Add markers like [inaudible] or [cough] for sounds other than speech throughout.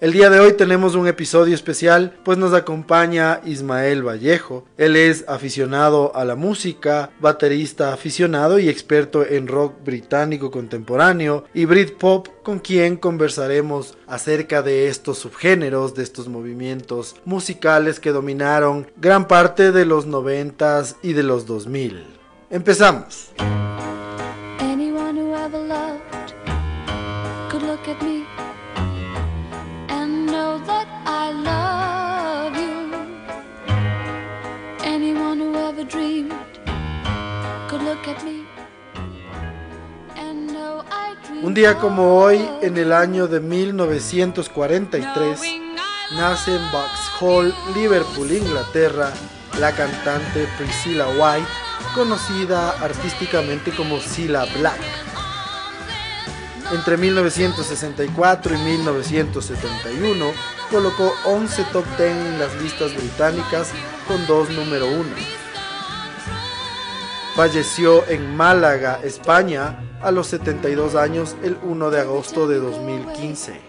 El día de hoy tenemos un episodio especial, pues nos acompaña Ismael Vallejo. Él es aficionado a la música, baterista aficionado y experto en rock británico contemporáneo y Britpop, con quien conversaremos acerca de estos subgéneros, de estos movimientos musicales que dominaron gran parte de los 90s y de los 2000. Empezamos. Un día como hoy, en el año de 1943, nace en Vauxhall, Liverpool, Inglaterra, la cantante Priscilla White, conocida artísticamente como Cilla Black. Entre 1964 y 1971 colocó 11 top 10 en las listas británicas con dos número 1. Falleció en Málaga, España, a los 72 años el 1 de agosto de 2015.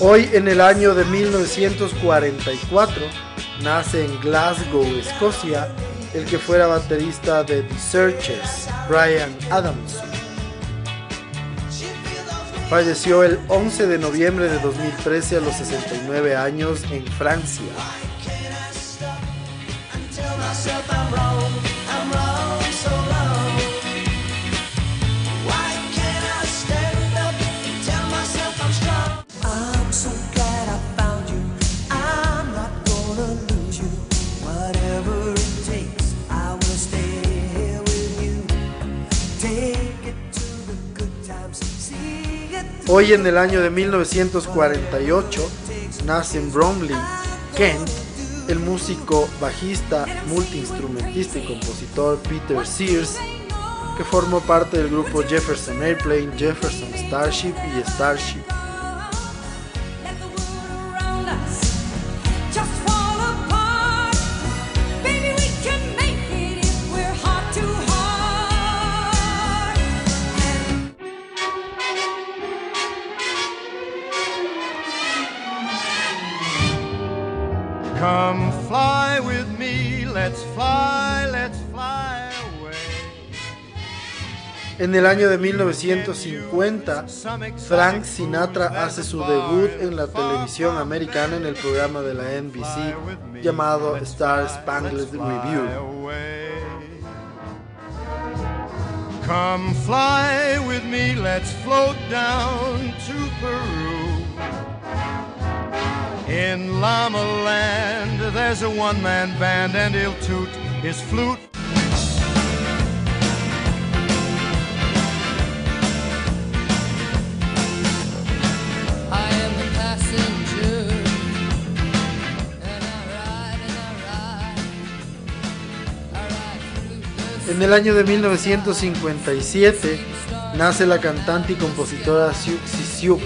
Hoy en el año de 1944 nace en Glasgow, Escocia, el que fuera baterista de The Searchers, Brian Adams. Falleció el 11 de noviembre de 2013 a los 69 años en Francia. Hoy en el año de 1948 nace en Bromley, Kent, el músico, bajista, multiinstrumentista y compositor Peter Sears, que formó parte del grupo Jefferson Airplane, Jefferson Starship y Starship. En el año de 1950, Frank Sinatra hace su debut en la televisión americana en el programa de la NBC llamado Star Spangled Review. Come fly with me, let's float down to Peru. In Llama Land, there's a one man band, and he'll toot his flute. En el año de 1957 nace la cantante y compositora Siouxsie Sioux.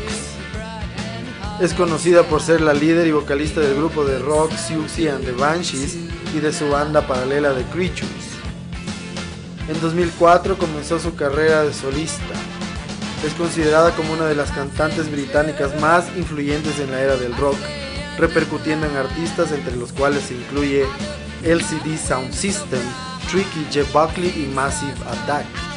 Es conocida por ser la líder y vocalista del grupo de rock Siouxsie and the Banshees y de su banda paralela The Creatures. En 2004 comenzó su carrera de solista. Es considerada como una de las cantantes británicas más influyentes en la era del rock, repercutiendo en artistas entre los cuales se incluye LCD Sound System, Tricky Jeff Buckley y Massive Attack.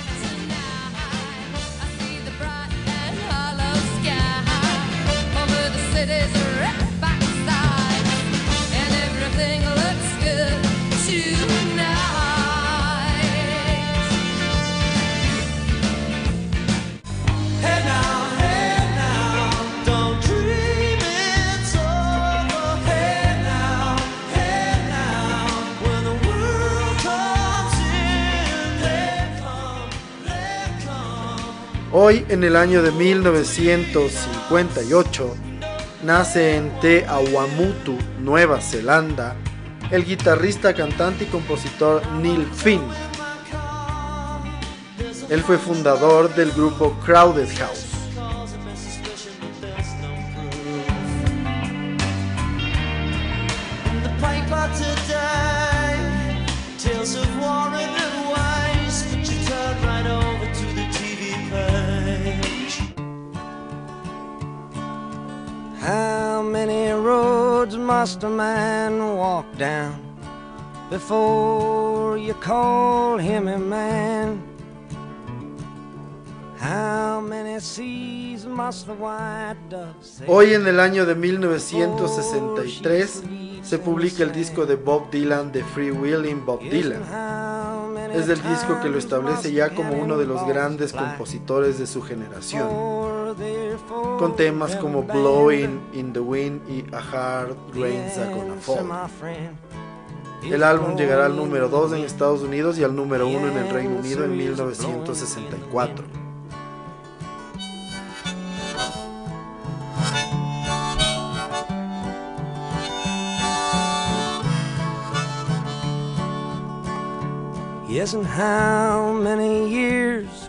Hoy, en el año de 1958, nace en Te Awamutu, Nueva Zelanda, el guitarrista, cantante y compositor Neil Finn. Él fue fundador del grupo Crowded House. Must a man walk down before you call him a man? Hoy en el año de 1963 se publica el disco de Bob Dylan de Free Willing Bob Dylan. Es el disco que lo establece ya como uno de los grandes compositores de su generación, con temas como Blowing in the Wind y A Hard Rain's a Gonna Fall. El álbum llegará al número 2 en Estados Unidos y al número 1 en el Reino Unido en 1964. how many years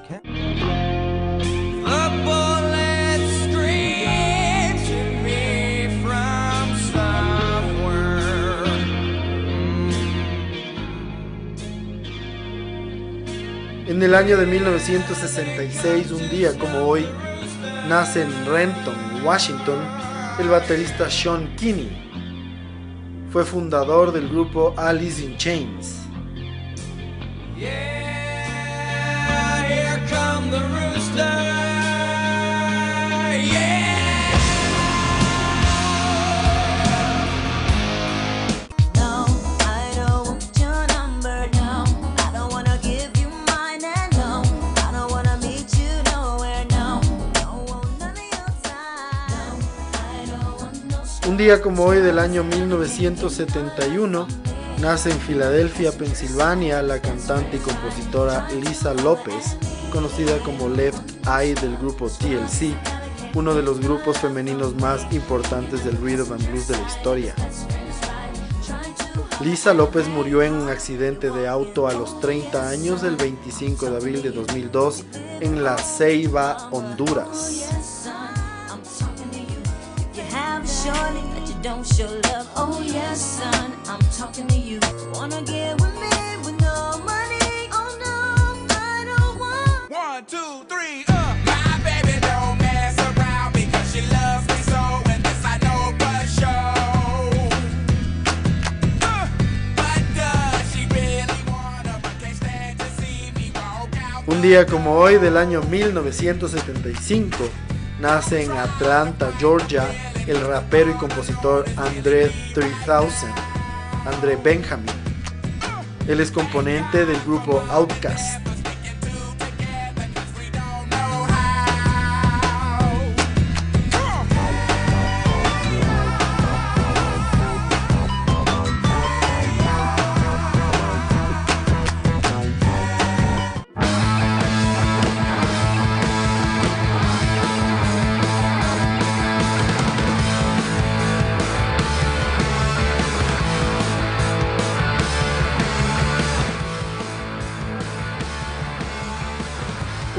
el año de 1966, un día como hoy, nace en Renton, Washington, el baterista Sean Kinney. Fue fundador del grupo Alice in Chains. Un día como hoy del año 1971, Nace en Filadelfia, Pensilvania, la cantante y compositora Lisa López, conocida como Left Eye del grupo TLC, uno de los grupos femeninos más importantes del rhythm and blues de la historia. Lisa López murió en un accidente de auto a los 30 años el 25 de abril de 2002 en La Ceiba, Honduras. Don't show love. Oh yes, son, I'm talking to you. Wanna get with me with no money? Oh no, I don't want. One, two, three, uh. My baby don't mess around because she loves me so, and this I know for sure. Uh, but does she really wanna? But can't stand to see me walk out. Un día como hoy del año 1975 nace en Atlanta, Georgia el rapero y compositor André 3000, André Benjamin. Él es componente del grupo Outkast.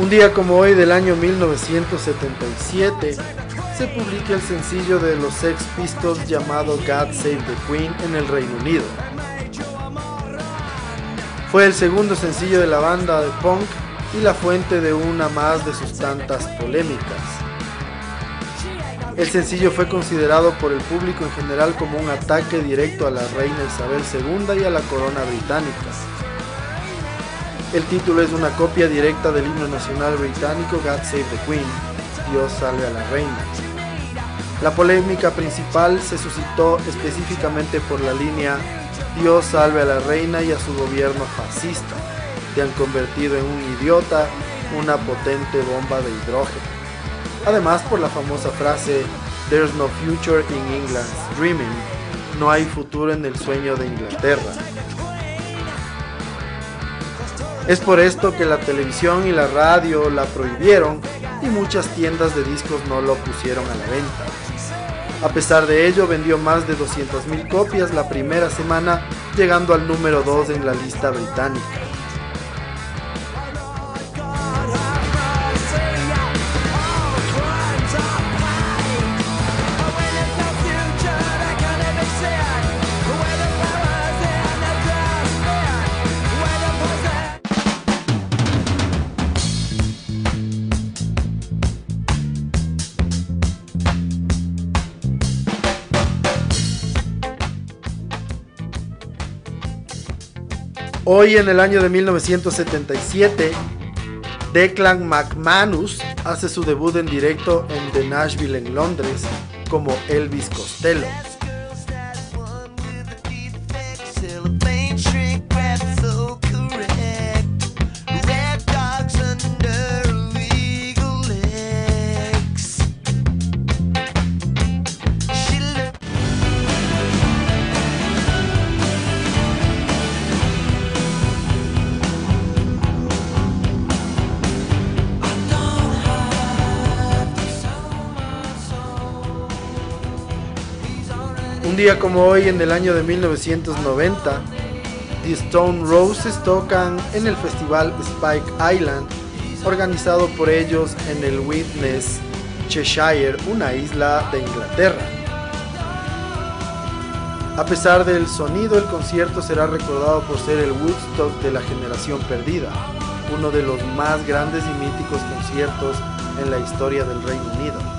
Un día como hoy del año 1977 se publica el sencillo de los Sex Pistols llamado God Save the Queen en el Reino Unido. Fue el segundo sencillo de la banda de punk y la fuente de una más de sus tantas polémicas. El sencillo fue considerado por el público en general como un ataque directo a la reina Isabel II y a la corona británica. El título es una copia directa del himno nacional británico God Save the Queen, Dios salve a la reina. La polémica principal se suscitó específicamente por la línea Dios salve a la reina y a su gobierno fascista, que han convertido en un idiota una potente bomba de hidrógeno. Además por la famosa frase There's no future in England's dreaming, no hay futuro en el sueño de Inglaterra. Es por esto que la televisión y la radio la prohibieron y muchas tiendas de discos no lo pusieron a la venta. A pesar de ello, vendió más de 200.000 copias la primera semana, llegando al número 2 en la lista británica. Hoy en el año de 1977, Declan McManus hace su debut en directo en The Nashville en Londres como Elvis Costello. Como hoy, en el año de 1990, The Stone Roses tocan en el festival Spike Island, organizado por ellos en el Witness, Cheshire, una isla de Inglaterra. A pesar del sonido, el concierto será recordado por ser el Woodstock de la generación perdida, uno de los más grandes y míticos conciertos en la historia del Reino Unido.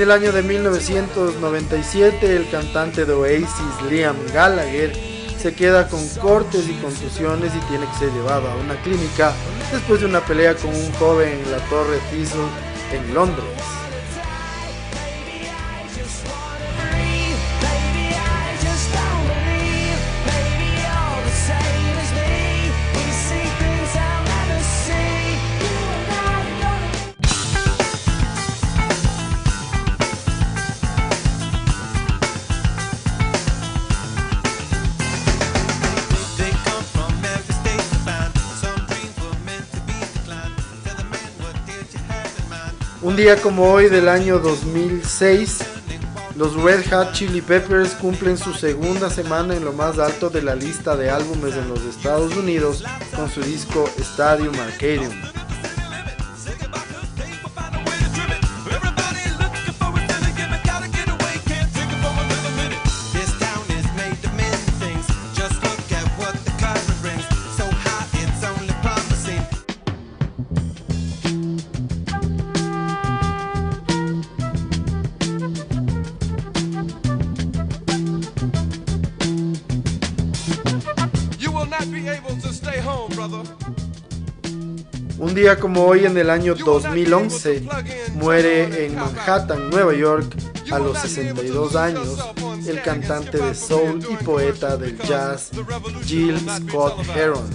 En el año de 1997, el cantante de Oasis, Liam Gallagher, se queda con cortes y contusiones y tiene que ser llevado a una clínica después de una pelea con un joven en la Torre Thistle en Londres. Día como hoy del año 2006, los Red Hot Chili Peppers cumplen su segunda semana en lo más alto de la lista de álbumes en los Estados Unidos con su disco Stadium Arcadium. Día como hoy en el año 2011 muere en Manhattan, Nueva York, a los 62 años, el cantante de soul y poeta del jazz Jill Scott Heron.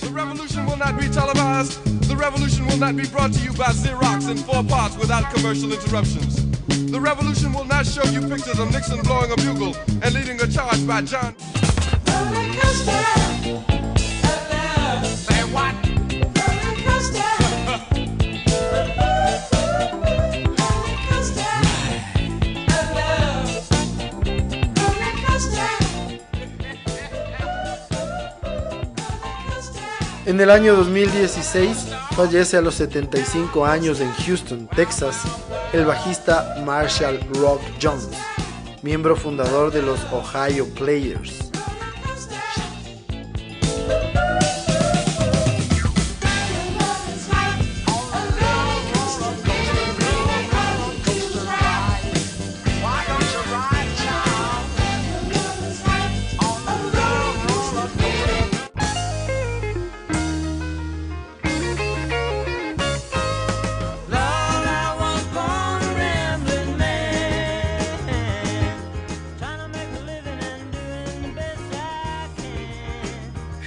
The revolution will not be televised. The revolution will not be brought to you by Xerox in four parts without commercial interruptions. The revolution will not show you pictures of Nixon blowing a bugle and leading a charge by John. En el año 2016 fallece a los 75 años en Houston, Texas, el bajista Marshall Rock Jones, miembro fundador de los Ohio Players.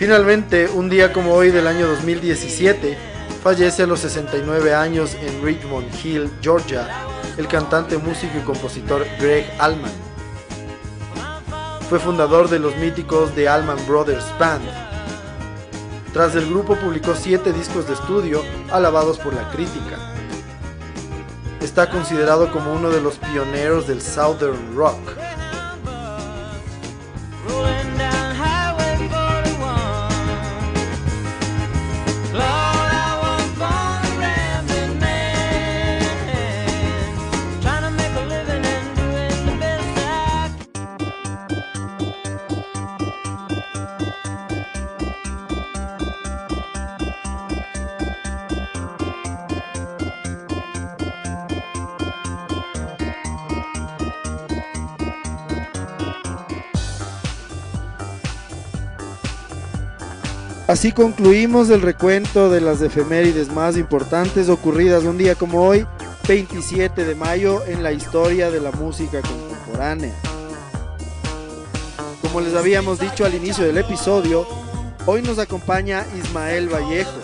Finalmente, un día como hoy del año 2017, fallece a los 69 años en Richmond Hill, Georgia, el cantante, músico y compositor Greg Allman. Fue fundador de los míticos The Allman Brothers Band. Tras el grupo publicó siete discos de estudio alabados por la crítica. Está considerado como uno de los pioneros del Southern Rock. Así concluimos el recuento de las efemérides más importantes ocurridas un día como hoy, 27 de mayo, en la historia de la música contemporánea. Como les habíamos dicho al inicio del episodio, hoy nos acompaña Ismael Vallejo.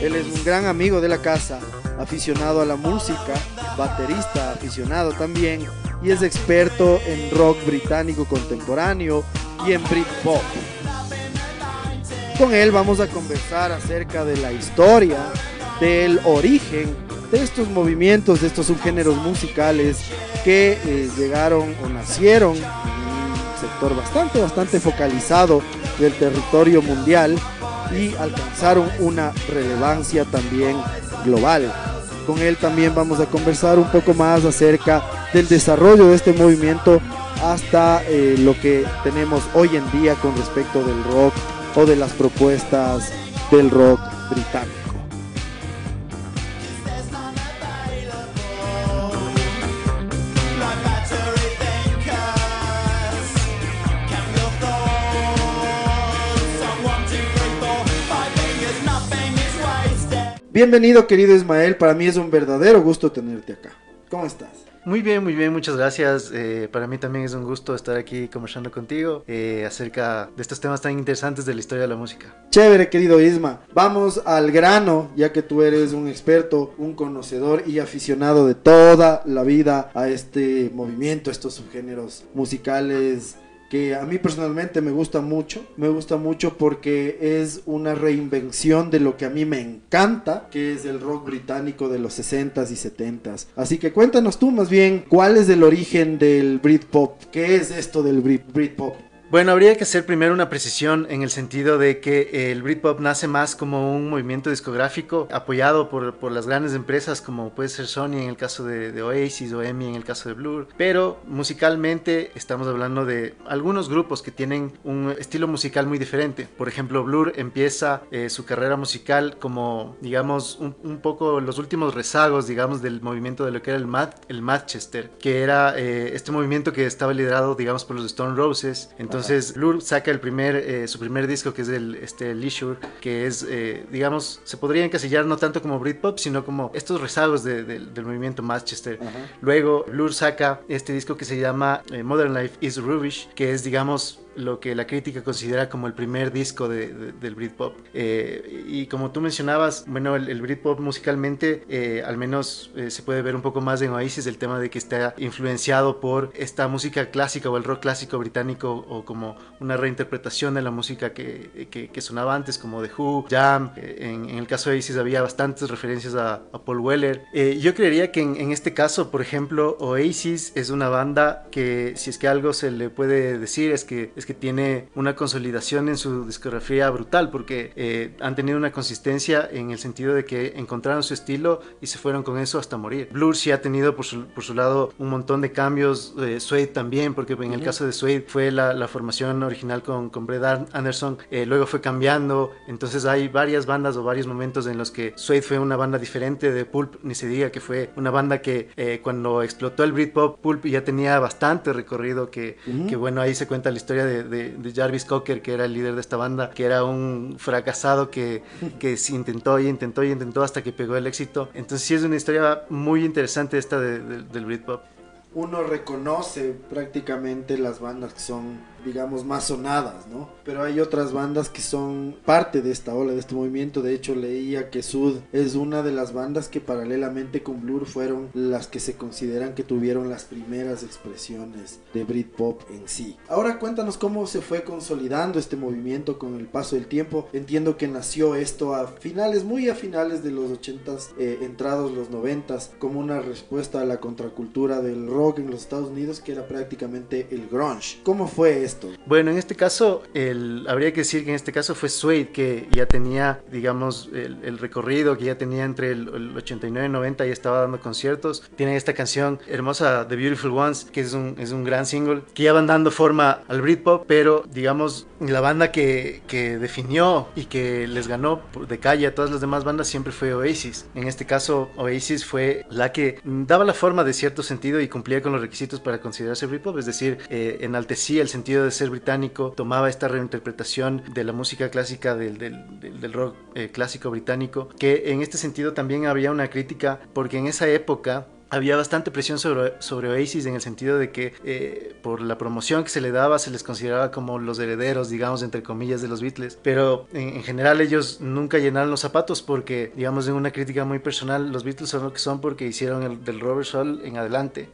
Él es un gran amigo de la casa, aficionado a la música, baterista aficionado también, y es experto en rock británico contemporáneo y en Britpop con él vamos a conversar acerca de la historia, del origen de estos movimientos, de estos subgéneros musicales que eh, llegaron o nacieron en un sector bastante, bastante focalizado del territorio mundial y alcanzaron una relevancia también global. Con él también vamos a conversar un poco más acerca del desarrollo de este movimiento hasta eh, lo que tenemos hoy en día con respecto del rock o de las propuestas del rock británico. Bienvenido querido Ismael, para mí es un verdadero gusto tenerte acá. ¿Cómo estás? Muy bien, muy bien, muchas gracias. Eh, para mí también es un gusto estar aquí conversando contigo eh, acerca de estos temas tan interesantes de la historia de la música. Chévere, querido Isma. Vamos al grano, ya que tú eres un experto, un conocedor y aficionado de toda la vida a este movimiento, estos subgéneros musicales que a mí personalmente me gusta mucho, me gusta mucho porque es una reinvención de lo que a mí me encanta, que es el rock británico de los 60s y 70s. Así que cuéntanos tú más bien cuál es el origen del Britpop, qué es esto del Britpop. Bueno, habría que hacer primero una precisión en el sentido de que el Britpop nace más como un movimiento discográfico apoyado por, por las grandes empresas como puede ser Sony en el caso de, Oasis o EMI en el caso de Blur, pero musicalmente estamos hablando de algunos grupos que tienen un estilo musical muy diferente. Por ejemplo, Blur empieza eh, su carrera musical como, digamos, un, poco los últimos rezagos, digamos, del movimiento de lo que era el, el Manchester, que era eh, este movimiento que estaba liderado, digamos, por los Stone Roses. Entonces, entonces Blur saca el primer, eh, su primer disco que es el este, Leisure, que es, eh, digamos, se podría encasillar no tanto como Britpop, sino como estos rezagos del movimiento Manchester. Luego Blur saca este disco que se llama eh, Modern Life is Rubbish, que es, digamos, lo que la crítica considera como el primer disco de, del Britpop. Eh, y como tú mencionabas, bueno, el, Britpop musicalmente eh, al menos eh, se puede ver un poco más en Oasis el tema de que está influenciado por esta música clásica o el rock clásico británico o como una reinterpretación de la música que, que, sonaba antes como The Who, Jam. En, el caso de Oasis había bastantes referencias a, Paul Weller. yo creería que en, en este caso, por ejemplo, Oasis es una banda que si es que algo se le puede decir es que que tiene una consolidación en su discografía brutal, porque eh, han tenido una consistencia en el sentido de que encontraron su estilo y se fueron con eso hasta morir. Blur sí ha tenido por su, por su lado un montón de cambios, eh, Suede también, porque en el caso de Suede fue la, la, formación original con, con Brett Anderson, eh, luego fue cambiando, entonces hay varias bandas o varios momentos en los que Suede fue una banda diferente de Pulp, ni se diga que fue una banda que eh, cuando explotó el Britpop, Pulp ya tenía bastante recorrido, que, que bueno, ahí se cuenta la historia de de, Jarvis Cocker, que era el líder de esta banda, que era un fracasado que, que intentó y intentó y intentó hasta que pegó el éxito. Entonces sí es una historia muy interesante esta del Britpop uno reconoce prácticamente las bandas que son digamos, más sonadas, ¿no? Pero hay otras bandas que son parte de esta ola, de este movimiento. De hecho, leía que Sud es una de las bandas que paralelamente con Blur fueron las que se consideran que tuvieron las primeras expresiones de Britpop en sí. Ahora cuéntanos cómo se fue consolidando este movimiento con el paso del tiempo. Entiendo que nació esto a finales, muy a finales de los 80s, eh, entrados los 90s, como una respuesta a la contracultura del rock en los Estados Unidos, que era prácticamente el grunge. ¿Cómo fue esto? Bueno, en este caso, el, habría que decir que en este caso fue Suede, que ya tenía, digamos, el, recorrido, que ya tenía entre el, 89 y 90, y estaba dando conciertos. Tiene esta canción hermosa, The Beautiful Ones, que es un, es un gran single, que ya van dando forma al Britpop, pero digamos, la banda que, que definió y que les ganó de calle a todas las demás bandas siempre fue Oasis. En este caso, Oasis fue la que daba la forma de cierto sentido y cumplía con los requisitos para considerarse Britpop, es decir, eh, enaltecía el sentido de ser británico, tomaba esta reinterpretación de la música clásica del, del, rock eh, clásico británico, que en este sentido también había una crítica porque en esa época había bastante presión sobre, sobre Oasis en el sentido de que eh, por la promoción que se le daba se les consideraba como los herederos, digamos, entre comillas, de los Beatles. Pero en, general ellos nunca llenaron los zapatos porque, digamos, en una crítica muy personal, los Beatles son lo que son porque hicieron el, del Robert Soul en adelante.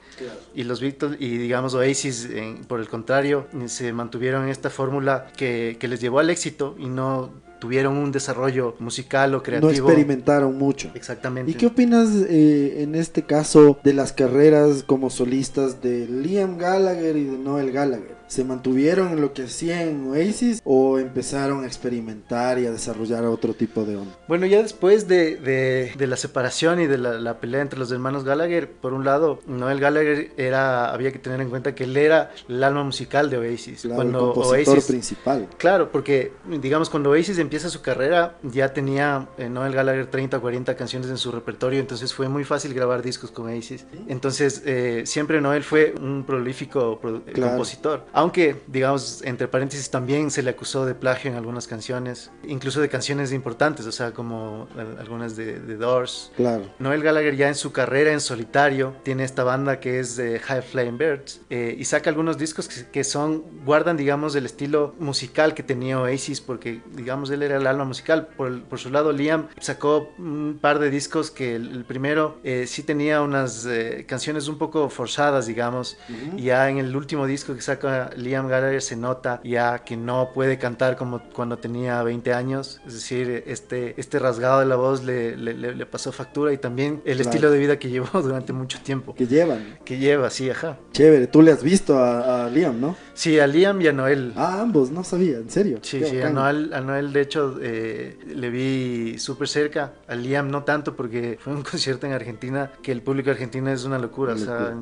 Y los Beatles, y digamos Oasis, por el contrario, se mantuvieron en esta fórmula que, que les llevó al éxito y no tuvieron un desarrollo musical o creativo. No experimentaron mucho. Exactamente. ¿Y qué opinas eh, en este caso de las carreras como solistas de Liam Gallagher y de Noel Gallagher? Se mantuvieron en lo que hacían Oasis o empezaron a experimentar y a desarrollar otro tipo de onda? Bueno, ya después de, de, la separación y de la, pelea entre los hermanos Gallagher, por un lado, Noel Gallagher era, había que tener en cuenta que él era el alma musical de Oasis. cuando el compositor principal. Claro, porque digamos cuando Oasis empieza su carrera ya tenía eh, Noel Gallagher 30 o 40 canciones en su repertorio, entonces fue muy fácil grabar discos con Oasis. Entonces eh, siempre Noel fue un prolífico compositor aunque, digamos, entre paréntesis, también se le acusó de plagio en algunas canciones, incluso de canciones importantes, o sea, como algunas de, de Doors. Claro. Noel Gallagher ya en su carrera en solitario tiene esta banda que es de High Flying Birds eh, y saca algunos discos que, son, guardan, digamos, el estilo musical que tenía Oasis, porque, digamos, él era el alma musical. Por, por su lado, Liam sacó un par de discos que el, primero eh, sí tenía unas eh, canciones un poco forzadas, digamos, y ya en el último disco que saca Liam Gallagher se nota ya que no puede cantar como cuando tenía 20 años, es decir, este, este rasgado de la voz le, le, pasó factura y también el estilo de vida que llevó [laughs] durante mucho tiempo. Que llevan. Que lleva, sí, ajá. Chévere, tú le has visto a, Liam, ¿no? Sí, a Liam y a Noel. Ah, ambos, no sabía, en serio. Sí, sí, a Noel, a Noel, de hecho eh, le vi súper cerca, a Liam no tanto porque fue un [laughs] concierto en Argentina que el público argentino es una locura, o sea,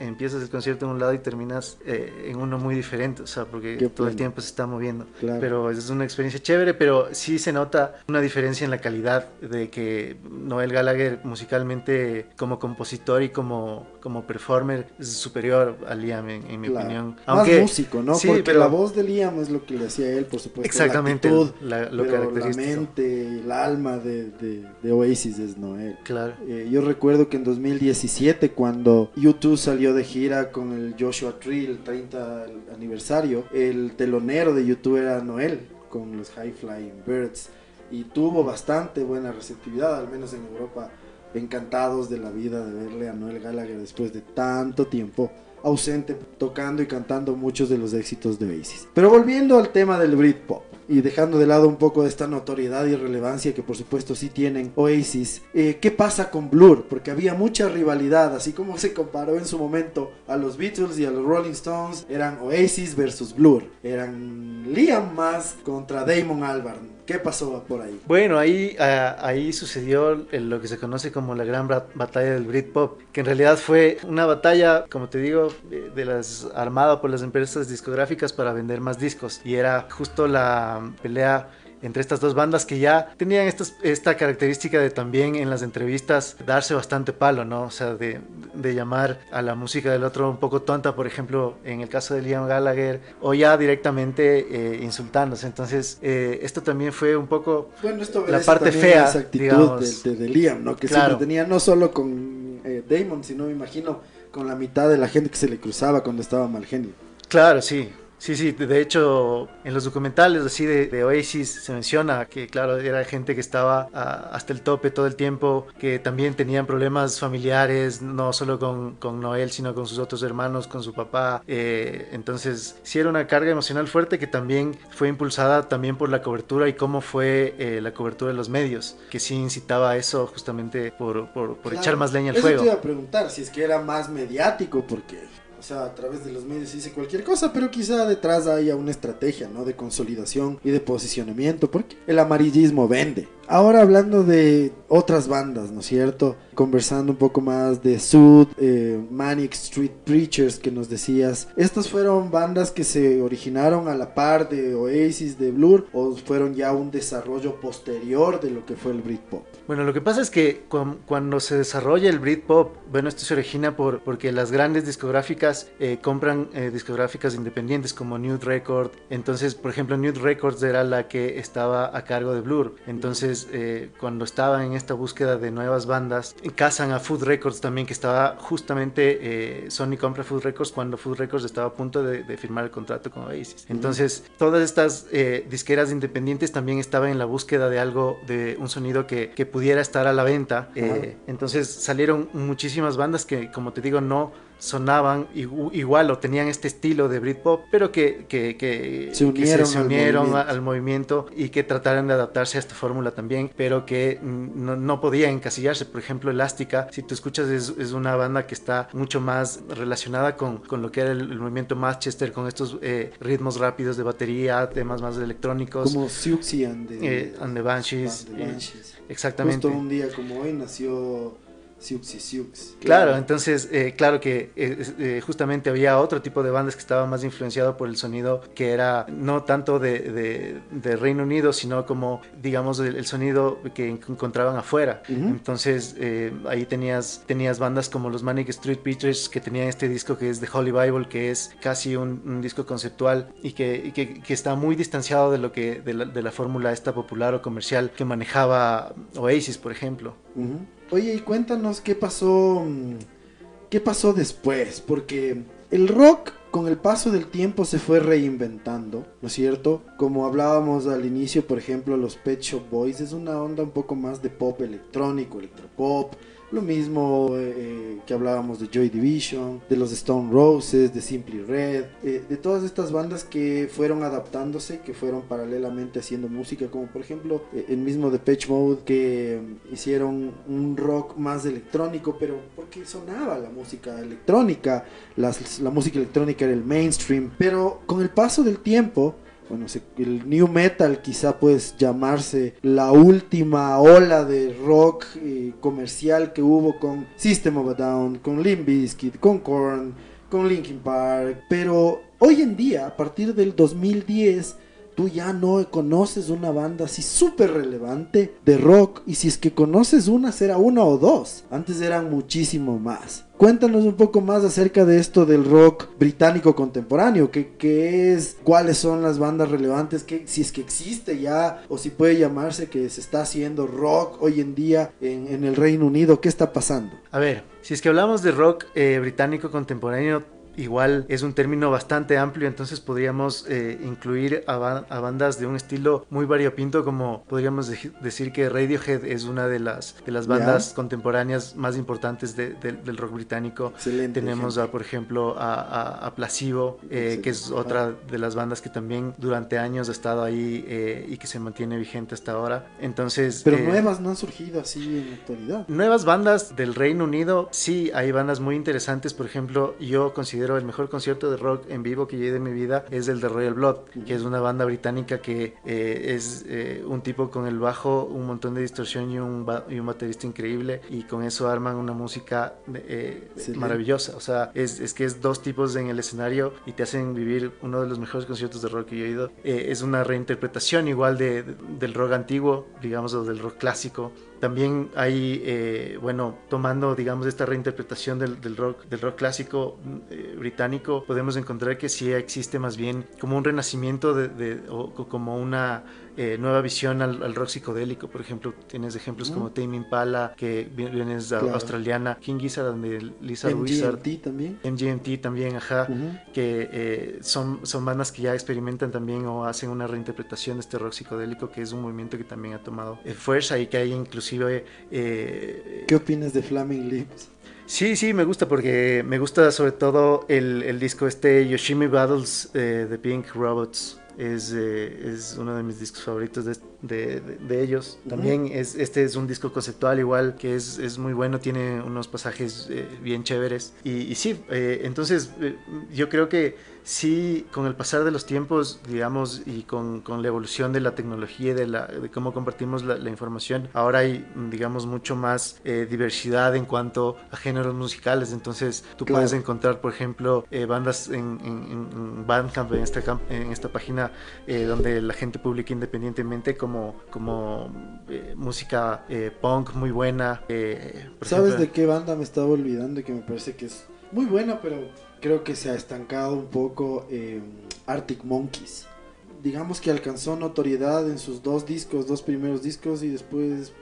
empiezas el concierto en un lado y terminas eh, en uno muy diferente, o sea, porque todo el tiempo se está moviendo. Pero es una experiencia chévere, pero sí se nota una diferencia en la calidad de que Noel Gallagher musicalmente como compositor y como, como performer es superior a Liam, en, mi opinión. Aunque, Más músico, ¿no? Sí, porque pero, la voz de Liam es lo que le hacía él, por supuesto. Exactamente. La actitud, lo la mente, el alma de, de, Oasis es Noel. Claro. Eh, yo recuerdo que en 2017, cuando YouTube salió de gira con el Joshua Tree, el 30 aniversario, el telonero de YouTube era Noel con los High Flying Birds y tuvo bastante buena receptividad, al menos en Europa, encantados de la vida de verle a Noel Gallagher después de tanto tiempo ausente tocando y cantando muchos de los éxitos de Oasis. Pero volviendo al tema del Britpop y dejando de lado un poco de esta notoriedad y relevancia que por supuesto sí tienen Oasis, eh, ¿qué pasa con Blur? Porque había mucha rivalidad, así como se comparó en su momento a los Beatles y a los Rolling Stones, eran Oasis versus Blur, eran Liam más contra Damon Albarn. ¿Qué pasó por ahí? Bueno, ahí, ah, ahí sucedió lo que se conoce como la gran batalla del Britpop, que en realidad fue una batalla, como te digo, de las armada por las empresas discográficas para vender más discos y era justo la pelea entre estas dos bandas que ya tenían esta característica de también en las entrevistas darse bastante palo, ¿no? O sea, de, llamar a la música del otro un poco tonta, por ejemplo, en el caso de Liam Gallagher, o ya directamente eh, insultándose. Entonces, eh, esto también fue un poco la parte fea, esa actitud de, Liam, ¿no? Que siempre tenía no solo con eh, Damon, sino me imagino con la mitad de la gente que se le cruzaba cuando estaba mal genio. Claro, sí, Sí, sí, de hecho, en los documentales así de, Oasis se menciona que, claro, era gente que estaba ah, hasta el tope todo el tiempo, que también tenían problemas familiares, no solo con, con Noel, sino con sus otros hermanos, con su papá. Eh, entonces, sí era una carga emocional fuerte que también fue impulsada también por la cobertura y cómo fue eh, la cobertura de los medios, que sí incitaba a eso justamente por, por, echar más leña al fuego. Eso te iba a preguntar, si es que era más mediático, porque o sea, a través de los medios se dice cualquier cosa, pero quizá detrás haya una estrategia, ¿no? De consolidación y de posicionamiento, porque el amarillismo vende. Ahora hablando de otras bandas, ¿no es cierto? Conversando un poco más de Sud, eh, Manic Street Preachers que nos decías. ¿Estas fueron bandas que se originaron a la par de Oasis, de Blur, o fueron ya un desarrollo posterior de lo que fue el Britpop? Bueno, lo que pasa es que cuando se desarrolla el Britpop, bueno, esto se origina por, porque las grandes discográficas eh, compran eh, discográficas independientes como Nude Record. Entonces, por ejemplo, Nude Records era la que estaba a cargo de Blur. Entonces, cuando estaban en esta búsqueda de nuevas bandas, casan a Food Records también, que estaba justamente, Sony compra Food Records cuando Food Records estaba a punto de, de firmar el contrato con Oasis. Entonces, todas estas disqueras independientes también estaban en la búsqueda de algo, de un sonido que, que pudiera estar a la venta. Eh, entonces salieron muchísimas bandas que, como te digo, no sonaban igual o tenían este estilo de Britpop, pero que, que, se unieron, al, movimiento. y que trataran de adaptarse a esta fórmula también, pero que no, no podían encasillarse. Por ejemplo, Elástica, si tú escuchas, es, una banda que está mucho más relacionada con, con lo que era el, movimiento Manchester, con estos eh, ritmos rápidos de batería, temas más electrónicos. Como Siouxsie and, eh, and, the Banshees. Eh, exactamente. Justo un día como hoy nació Siux y Siux. Claro, entonces, eh, claro que eh, eh, justamente había otro tipo de bandas que estaba más influenciado por el sonido que era no tanto de, de, Reino Unido, sino como, digamos, el, sonido que encontraban afuera. Entonces, ahí tenías, tenías bandas como los Manic Street Preachers que tenían este disco que es The Holy Bible, que es casi un, disco conceptual y, que, que, está muy distanciado de lo que de la, de la fórmula esta popular o comercial que manejaba Oasis, por ejemplo. Oye, y cuéntanos qué pasó. Mm, ¿Qué pasó después? Porque el rock con el paso del tiempo se fue reinventando, ¿no es cierto? Como hablábamos al inicio, por ejemplo, los Pet Shop Boys es una onda un poco más de pop electrónico, electropop, lo mismo eh, eh, que hablábamos de Joy Division, de los Stone Roses, de Simply Red, eh, de todas estas bandas que fueron adaptándose, que fueron paralelamente haciendo música, como por ejemplo el mismo de Patch Mode, que mm, hicieron un rock más electrónico, pero porque sonaba la música electrónica, la música electrónica era el mainstream, pero con el paso del tiempo, bueno, el new metal quizá puede llamarse la última ola de rock eh, comercial que hubo con System of a Down, con Limp Bizkit, con Korn, con Linkin Park, pero hoy en día, a partir del 2010, tú ya no conoces una banda así súper relevante de rock y si es que conoces una será una o dos, antes eran muchísimo más. Cuéntanos un poco más acerca de esto del rock británico contemporáneo, qué, es, cuáles son las bandas relevantes, que, si es que existe ya o si puede llamarse que se está haciendo rock hoy en día en, el Reino Unido, ¿qué está pasando? A ver, si es que hablamos de rock eh, británico contemporáneo, igual es un término bastante amplio, entonces podríamos eh, incluir a, bandas de un estilo muy variopinto, como podríamos decir que Radiohead es una de las, de las bandas contemporáneas más importantes del rock británico. Tenemos, a, por ejemplo, a, a, Placebo, eh, que es otra de las bandas que también durante años ha estado ahí eh, y que se mantiene vigente hasta ahora. Entonces, Pero nuevas no han surgido así en la actualidad. Nuevas bandas del Reino Unido, sí, hay bandas muy interesantes, por ejemplo, yo considero el mejor concierto de rock en vivo que llegué de mi vida es el de Royal Blood, que es una banda británica que eh, es eh, un tipo con el bajo, un montón de distorsión y un, y un baterista increíble y con eso arman una música eh, maravillosa. O sea, es, es, que es dos tipos en el escenario y te hacen vivir uno de los mejores conciertos de rock que yo he ido. es una reinterpretación igual de, del rock antiguo, digamos, o del rock clásico también hay, eh, bueno, tomando, digamos, esta reinterpretación del, rock, del rock clásico eh, británico, podemos encontrar que sí existe más bien como un renacimiento de, o como una eh, nueva visión al, rock psicodélico. Por ejemplo, tienes ejemplos como Tame Impala, que viene de australiana, King Gizzard, donde Lisa MGMT también. MGMT también, ajá, que eh, son, son bandas que ya experimentan también o hacen una reinterpretación de este rock psicodélico, que es un movimiento que también ha tomado eh, fuerza y que hay inclusive... ¿Qué opinas de Flaming Lips? Sí, sí, me gusta porque me gusta sobre todo el, el disco este Yoshimi Battles de Pink Robots. Es, eh, es, uno de mis discos favoritos de, de, de, ellos. También es, este es un disco conceptual igual, que es, es muy bueno, tiene unos pasajes eh, bien chéveres. Y, y sí, eh, entonces yo creo que sí, con el pasar de los tiempos, digamos, y con, con la evolución de la tecnología y de, la, de cómo compartimos la, información, ahora hay, digamos, mucho más eh, diversidad en cuanto a géneros musicales. Entonces, tú puedes encontrar, por ejemplo, eh, bandas en, en, Bandcamp, en esta, en esta página eh, donde la gente publica independientemente como, como música punk muy buena. ¿Sabes de qué banda me estaba olvidando y que me parece que es muy buena, pero creo que se ha estancado un poco eh, Arctic Monkeys. Digamos que alcanzó notoriedad en sus dos discos, dos primeros discos y después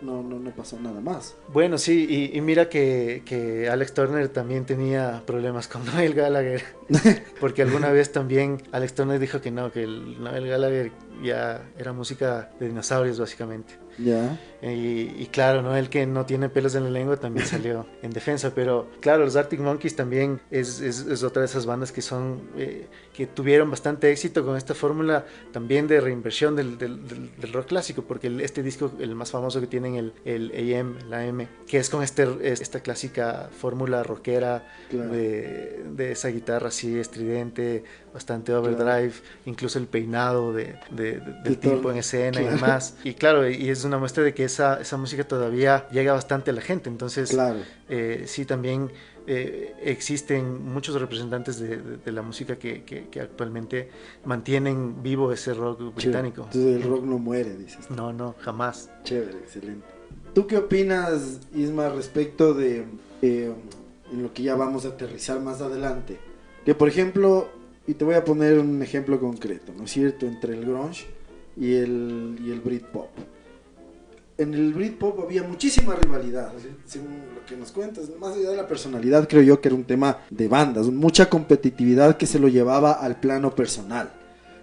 no, no, no pasó nada más. Bueno, sí, y, mira que, que, Alex Turner también tenía problemas con [laughs] Noel Gallagher, [laughs] porque alguna vez también Alex Turner dijo que no, que el Noel Gallagher ya era música de dinosaurios básicamente. Ya. Y, claro, ¿no? El que no tiene pelos en la lengua también [laughs] salió en defensa, pero claro, los Arctic Monkeys también es, es, otra de esas bandas que son, eh, que tuvieron bastante éxito con esta fórmula también de reinversión del, del, del, rock clásico, porque este disco, el más famoso que tienen, el, el AM, la M, que es con este, esta clásica fórmula rockera de, de, esa guitarra así estridente, bastante overdrive, incluso el peinado de, del tipo en escena y demás. Y claro, y es una muestra de que esa, esa música todavía llega bastante a la gente. Entonces, eh, sí, también eh, existen muchos representantes de, la música que, que, actualmente mantienen vivo ese rock británico. Entonces el rock no muere, dices. No, no, jamás. Chévere, excelente. ¿Tú qué opinas, Isma, respecto de eh, en lo que ya vamos a aterrizar más adelante? Que por ejemplo, y te voy a poner un ejemplo concreto, ¿no es cierto? Entre el grunge y el, y el Britpop en el Britpop había muchísima rivalidad, según lo que nos cuentas. Más allá de la personalidad, creo yo que era un tema de bandas, mucha competitividad que se lo llevaba al plano personal.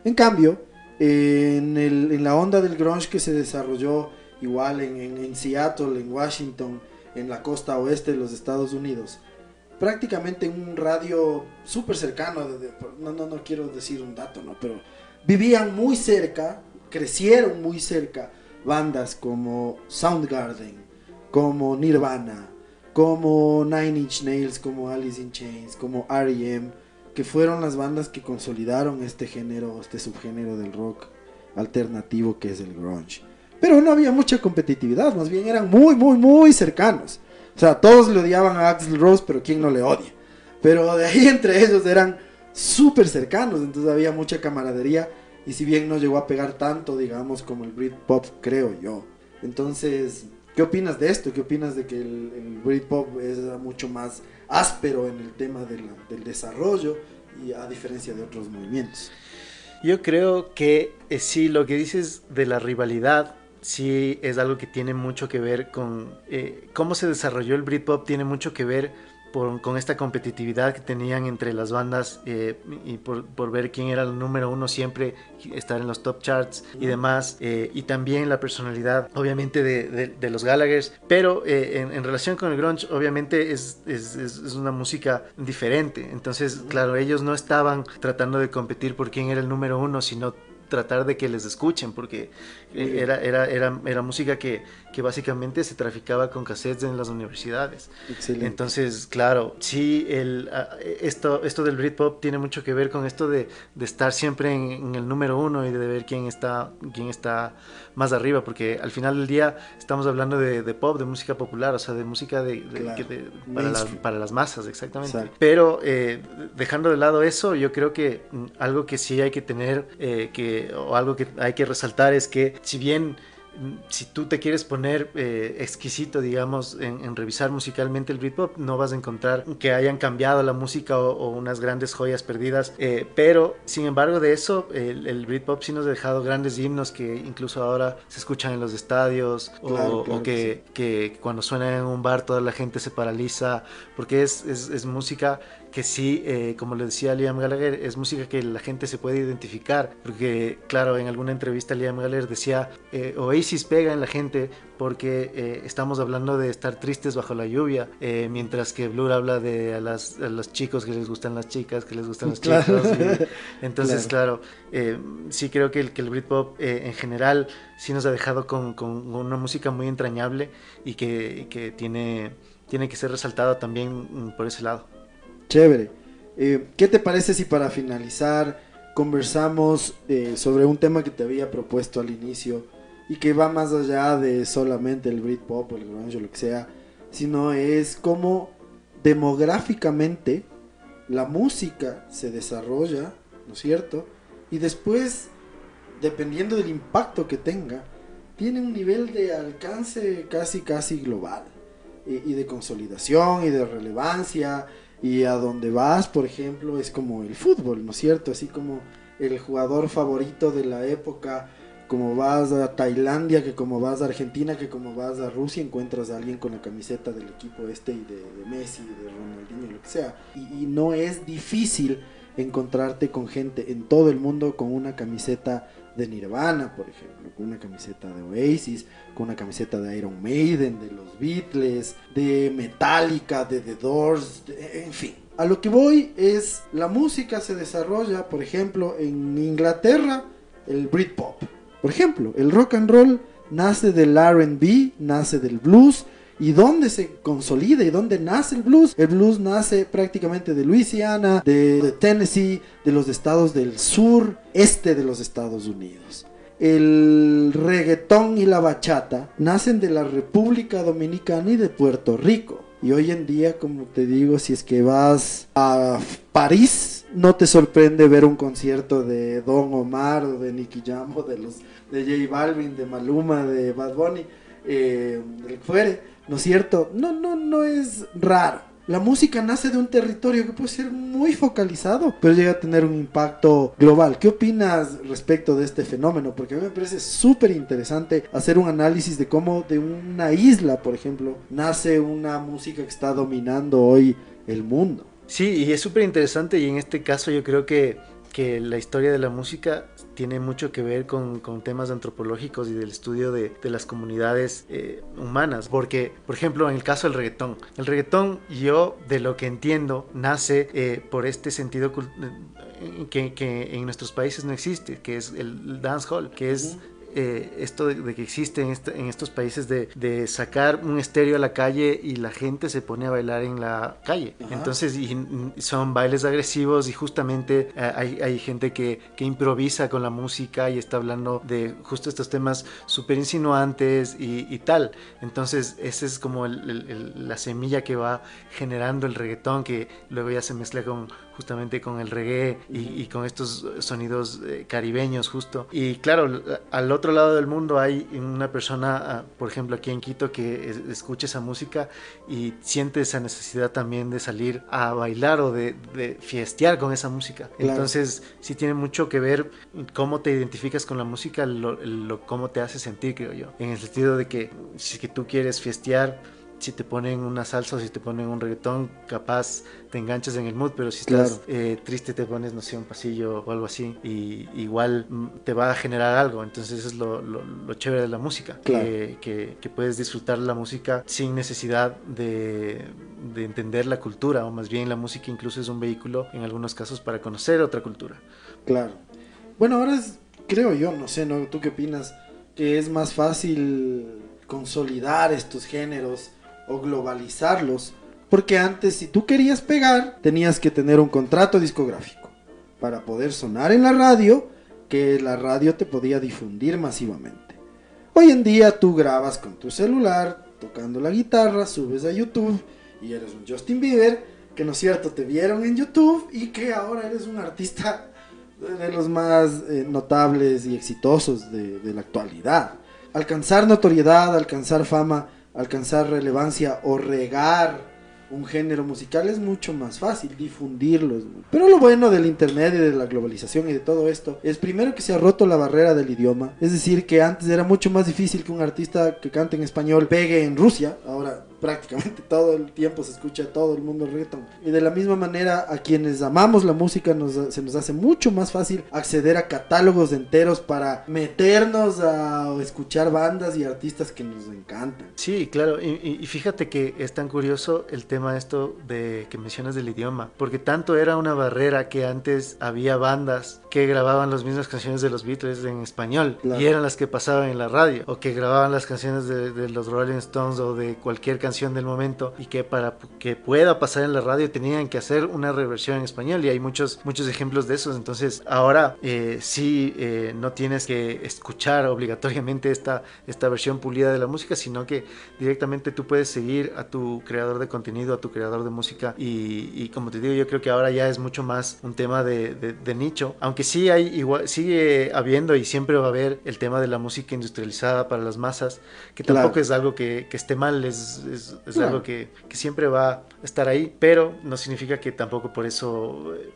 En cambio, en, la onda del grunge que se desarrolló igual en, en, Seattle, en Washington, en la costa oeste de los Estados Unidos, prácticamente en un radio súper cercano, no, no, no quiero decir un dato, ¿no? pero vivían muy cerca, crecieron muy cerca bandas como Soundgarden, como Nirvana, como Nine Inch Nails, como Alice in Chains, como R.E.M., que fueron las bandas que consolidaron este género, este subgénero del rock alternativo que es el grunge. Pero no había mucha competitividad, más bien eran muy, muy, muy cercanos. O sea, todos le odiaban a Axl Rose, pero ¿quién no le odia? Pero de ahí [laughs] entre ellos eran súper cercanos, entonces había mucha camaradería y si bien no llegó a pegar tanto, digamos, como el Britpop, creo yo. Entonces, ¿qué opinas de esto? ¿Qué opinas de que el, el Britpop es mucho más áspero en el tema del, del desarrollo y a diferencia de otros movimientos? Yo creo que eh, sí, lo que dices de la rivalidad sí es algo que tiene mucho que ver con eh, cómo se desarrolló el Britpop, tiene mucho que ver con esta competitividad que tenían entre las bandas eh, y por, ver quién era el número uno siempre, estar en los top charts y demás, eh, y también la personalidad obviamente de, los Gallaghers, pero eh, en, relación con el grunge obviamente es, es, es, una música diferente, entonces claro, ellos no estaban tratando de competir por quién era el número uno, sino tratar de que les escuchen, porque era, era, era, era música que, que, básicamente se traficaba con cassettes en las universidades. Entonces, claro, sí, el, esto, esto del Britpop tiene mucho que ver con esto de, de estar siempre en, el número uno y de ver quién está, quién está más arriba, porque al final del día estamos hablando de, pop, de música popular, o sea, de música de, para, las, para, las, masas, exactamente. Pero eh, dejando de lado eso, yo creo que mm, algo que sí hay que tener, eh, que, o algo que hay que resaltar es que si bien si tú te quieres poner eh, exquisito, digamos, en, revisar musicalmente el Britpop, no vas a encontrar que hayan cambiado la música o, unas grandes joyas perdidas. Eh, pero, sin embargo, de eso, el, el, Britpop sí nos ha dejado grandes himnos que incluso ahora se escuchan en los estadios o, que, que, cuando suena en un bar toda la gente se paraliza porque es, es, es música que sí, eh, como le decía Liam Gallagher, es música que la gente se puede identificar, porque claro, en alguna entrevista Liam Gallagher decía, eh, Oasis pega en la gente porque eh, estamos hablando de estar tristes bajo la lluvia, mientras que Blur habla de a, las, los chicos que les gustan las chicas, que les gustan los chicos. [laughs] entonces, claro, sí creo que el, que el Britpop en general sí nos ha dejado con, con una música muy entrañable y que, que tiene, tiene que ser resaltada también mm, por ese lado. Chévere. Eh, ¿Qué te parece si para finalizar conversamos eh, sobre un tema que te había propuesto al inicio y que va más allá de solamente el Britpop o el grunge o lo que sea, sino es cómo demográficamente la música se desarrolla, ¿no es cierto? Y después, dependiendo del impacto que tenga, tiene un nivel de alcance casi casi global y de consolidación y de relevancia y a donde vas, por ejemplo, es como el fútbol, ¿no es cierto? Así como el jugador favorito de la época, como vas a Tailandia, que como vas a Argentina, que como vas a Rusia, encuentras a alguien con la camiseta del equipo este y de, Messi, de Ronaldinho, lo que sea. Y, no es difícil encontrarte con gente en todo el mundo con una camiseta de Nirvana, por ejemplo, con una camiseta de Oasis, con una camiseta de Iron Maiden, de los Beatles, de Metallica, de The Doors, en fin. A lo que voy es, la música se desarrolla, por ejemplo, en Inglaterra, el Britpop. Por ejemplo, el rock and roll nace del RB, nace del blues, ¿Y dónde se consolida y dónde nace el blues? El blues nace prácticamente de Luisiana, de, Tennessee, de los estados del sur, este de los Estados Unidos. El reggaetón y la bachata nacen de la República Dominicana y de Puerto Rico. Y hoy en día, como te digo, si es que vas a París, no te sorprende ver un concierto de Don Omar de Nicky Jam de los de J Balvin, de Maluma, de Bad Bunny, eh, del fuere ¿no es cierto? No, no, no es raro. La música nace de un territorio que puede ser muy focalizado, pero llega a tener un impacto global. ¿Qué opinas respecto de este fenómeno? Porque a mí me parece súper interesante hacer un análisis de cómo de una isla, por ejemplo, nace una música que está dominando hoy el mundo. Sí, y es súper interesante y en este caso yo creo que que la historia de la música tiene mucho que ver con, temas antropológicos y del estudio de, las comunidades eh, humanas. Porque, por ejemplo, en el caso del reggaetón, el reggaetón yo de lo que entiendo nace eh, por este sentido eh, que, en nuestros países no existe, que es el dancehall, que es... Eh, esto de, que existe en, en estos países de, de, sacar un estéreo a la calle y la gente se pone a bailar en la calle. Entonces y, son bailes agresivos y justamente eh, hay, hay, gente que, que, improvisa con la música y está hablando de justo estos temas súper insinuantes y, y, tal. Entonces esa es como la semilla que va generando el reggaetón que luego ya se mezcla con justamente con el reggae y, con estos sonidos eh, caribeños justo. Y claro, al otro lado del mundo hay una persona, ah, por ejemplo aquí en Quito, que escucha esa música y siente esa necesidad también de salir a bailar o de, fiestear con esa música. Entonces sí tiene mucho que ver cómo te identificas con la música, lo, cómo te hace sentir, creo yo. En el sentido de que si que tú quieres fiestear, si te ponen una salsa o si te ponen un reggaetón, capaz te enganchas en el mood, pero si estás eh, triste te pones, no sé, un pasillo o algo así, y igual mm, te va a generar algo. Entonces eso es lo, lo, chévere de la música, que, que, puedes disfrutar la música sin necesidad de, de, entender la cultura, o más bien la música incluso es un vehículo en algunos casos para conocer otra cultura. Claro. Bueno, ahora es, creo yo, no sé, ¿no? ¿Tú qué opinas? Que es más fácil consolidar estos géneros o globalizarlos. Porque antes si tú querías pegar, tenías que tener un contrato discográfico para poder sonar en la radio, que la radio te podía difundir masivamente. Hoy en día tú grabas con tu celular, tocando la guitarra, subes a YouTube y eres un Justin Bieber, que no es cierto, te vieron en YouTube y que ahora eres un artista de los más eh, notables y exitosos de, de la actualidad. alcanzar notoriedad, alcanzar fama, alcanzar relevancia o regar un género musical es mucho más fácil difundirlo. Pero lo bueno del internet y de la globalización y de todo esto es primero que se ha roto la barrera del idioma. Es decir, que antes era mucho más difícil que un artista que cante en español pegue en Rusia. Ahora prácticamente [laughs] todo el tiempo se escucha todo el mundo reggaeton. Y de la misma manera, a quienes amamos la música nos, se nos hace mucho más fácil acceder a catálogos enteros para meternos a escuchar bandas y artistas que nos encantan. Sí, claro. Y, y fíjate que es tan curioso el tema esto de que mencionas del idioma, porque tanto era una barrera que antes había bandas que grababan las mismas canciones de los Beatles en español claro. y eran las que pasaban en la radio, o que grababan las canciones de, de los Rolling Stones o de cualquier canción del momento y que para que pueda pasar en la radio tenían que hacer una reversión en español y hay muchos muchos ejemplos de esos entonces ahora eh, sí eh, no tienes que escuchar obligatoriamente esta esta versión pulida de la música sino que directamente tú puedes seguir a tu creador de contenido a tu creador de música y, y como te digo yo creo que ahora ya es mucho más un tema de, de, de nicho aunque sí hay igual sigue habiendo y siempre va a haber el tema de la música industrializada para las masas que tampoco claro. es algo que, que esté mal es, es, es claro. algo que, que, siempre va a estar ahí, pero no significa que tampoco por eso eh,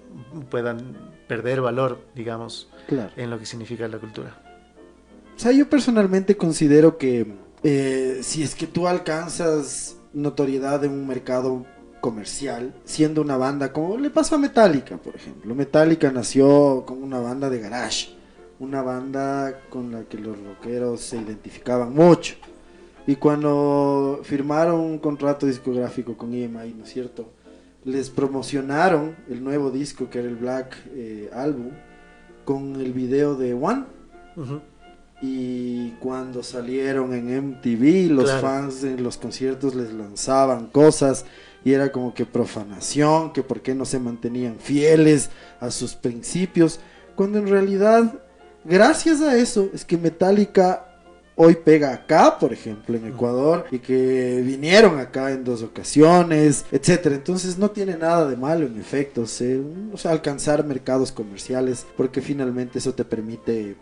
puedan perder valor, digamos, claro. en lo que significa la cultura. O sea, yo personalmente considero que eh, si es que tú alcanzas notoriedad en un mercado comercial, siendo una banda como le pasó a Metallica, por ejemplo. Metallica nació con una banda de garage, una banda con la que los rockeros se identificaban mucho. Y cuando firmaron un contrato discográfico con EMI, ¿no es cierto? Les promocionaron el nuevo disco que era el Black eh, Album con el video de One. Uh -huh. Y cuando salieron en MTV, los claro. fans en los conciertos les lanzaban cosas y era como que profanación, que por qué no se mantenían fieles a sus principios, cuando en realidad, gracias a eso, es que Metallica hoy pega acá, por ejemplo, en Ecuador, y que vinieron acá en dos ocasiones, etcétera. Entonces no tiene nada de malo, en efecto, ser, o sea, alcanzar mercados comerciales, porque finalmente eso te permite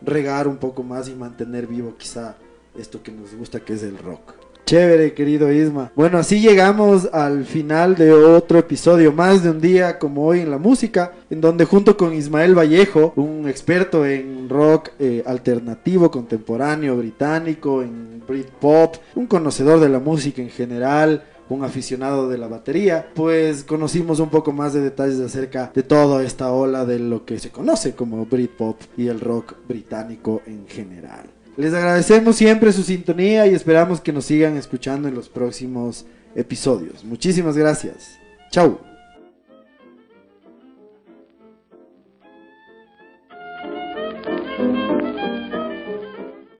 regar un poco más y mantener vivo quizá esto que nos gusta, que es el rock. Chévere, querido Isma. Bueno, así llegamos al final de otro episodio más de un día como hoy en la música, en donde junto con Ismael Vallejo, un experto en rock eh, alternativo, contemporáneo, británico, en Britpop, un conocedor de la música en general, un aficionado de la batería, pues conocimos un poco más de detalles acerca de toda esta ola de lo que se conoce como Britpop y el rock británico en general. Les agradecemos siempre su sintonía y esperamos que nos sigan escuchando en los próximos episodios. Muchísimas gracias. Chau.